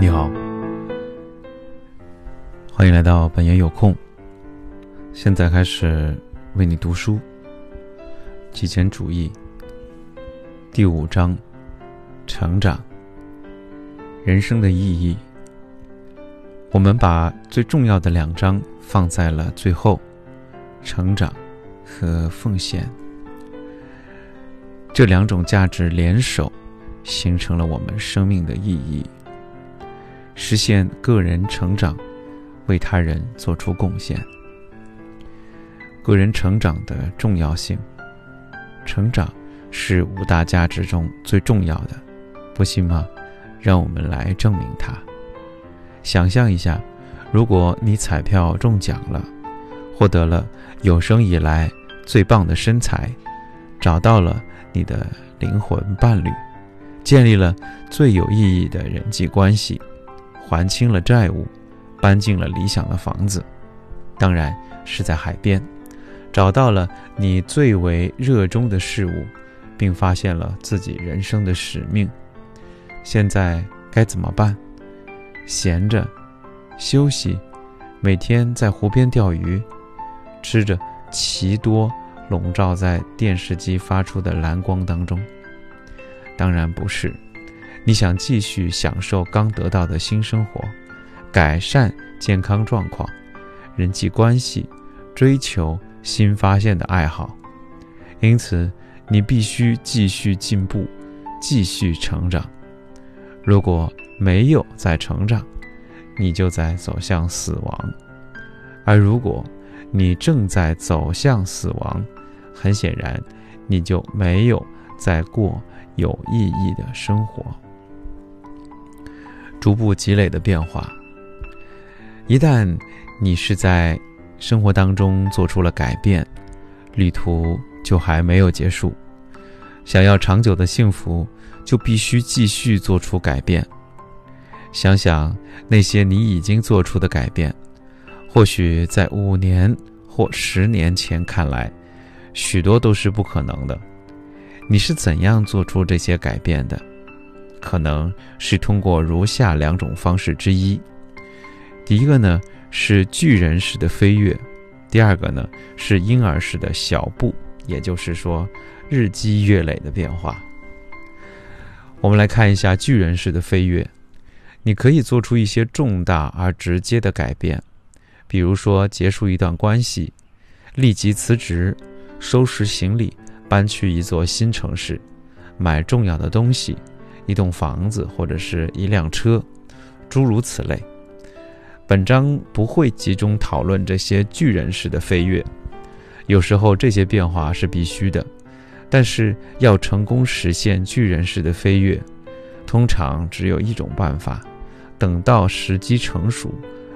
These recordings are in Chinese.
你好欢迎来到本爷有空。现在开始为你读书。极简主义第五章：成长。人生的意义。我们把最重要的两章放在了最后：成长和奉献。这两种价值联手，形成了我们生命的意义。实现个人成长。为他人做出贡献，个人成长的重要性。成长是五大价值中最重要的，不信吗？让我们来证明它。想象一下，如果你彩票中奖了，获得了有生以来最棒的身材，找到了你的灵魂伴侣，建立了最有意义的人际关系，还清了债务。搬进了理想的房子，当然是在海边，找到了你最为热衷的事物，并发现了自己人生的使命。现在该怎么办？闲着，休息，每天在湖边钓鱼，吃着奇多笼罩在电视机发出的蓝光当中。当然不是，你想继续享受刚得到的新生活。改善健康状况，人际关系，追求新发现的爱好，因此你必须继续进步，继续成长。如果没有在成长，你就在走向死亡；而如果你正在走向死亡，很显然你就没有在过有意义的生活。逐步积累的变化。一旦你是在生活当中做出了改变，旅途就还没有结束。想要长久的幸福，就必须继续做出改变。想想那些你已经做出的改变，或许在五年或十年前看来，许多都是不可能的。你是怎样做出这些改变的？可能是通过如下两种方式之一。第一个呢是巨人式的飞跃，第二个呢是婴儿式的小步，也就是说日积月累的变化。我们来看一下巨人式的飞跃，你可以做出一些重大而直接的改变，比如说结束一段关系，立即辞职，收拾行李，搬去一座新城市，买重要的东西，一栋房子或者是一辆车，诸如此类。本章不会集中讨论这些巨人式的飞跃，有时候这些变化是必须的，但是要成功实现巨人式的飞跃，通常只有一种办法：等到时机成熟，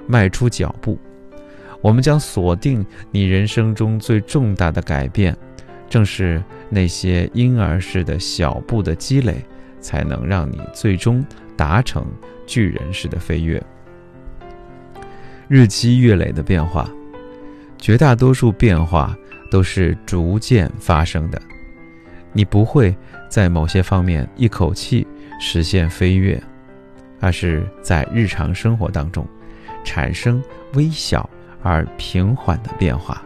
迈出脚步。我们将锁定你人生中最重大的改变，正是那些婴儿式的小步的积累，才能让你最终达成巨人式的飞跃。日积月累的变化，绝大多数变化都是逐渐发生的。你不会在某些方面一口气实现飞跃，而是在日常生活当中产生微小而平缓的变化，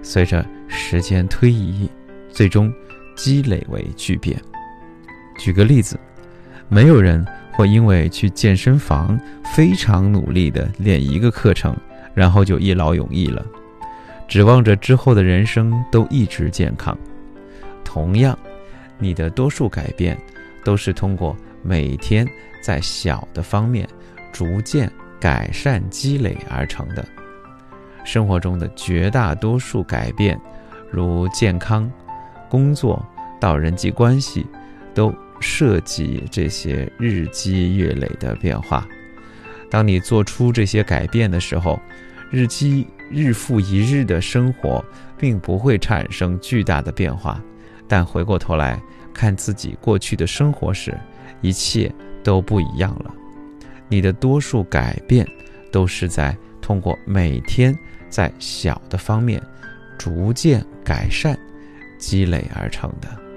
随着时间推移，最终积累为巨变。举个例子，没有人。会因为去健身房非常努力的练一个课程，然后就一劳永逸了，指望着之后的人生都一直健康。同样，你的多数改变都是通过每天在小的方面逐渐改善积累而成的。生活中的绝大多数改变，如健康、工作到人际关系，都。涉及这些日积月累的变化。当你做出这些改变的时候，日积日复一日的生活并不会产生巨大的变化。但回过头来看自己过去的生活时，一切都不一样了。你的多数改变都是在通过每天在小的方面逐渐改善积累而成的。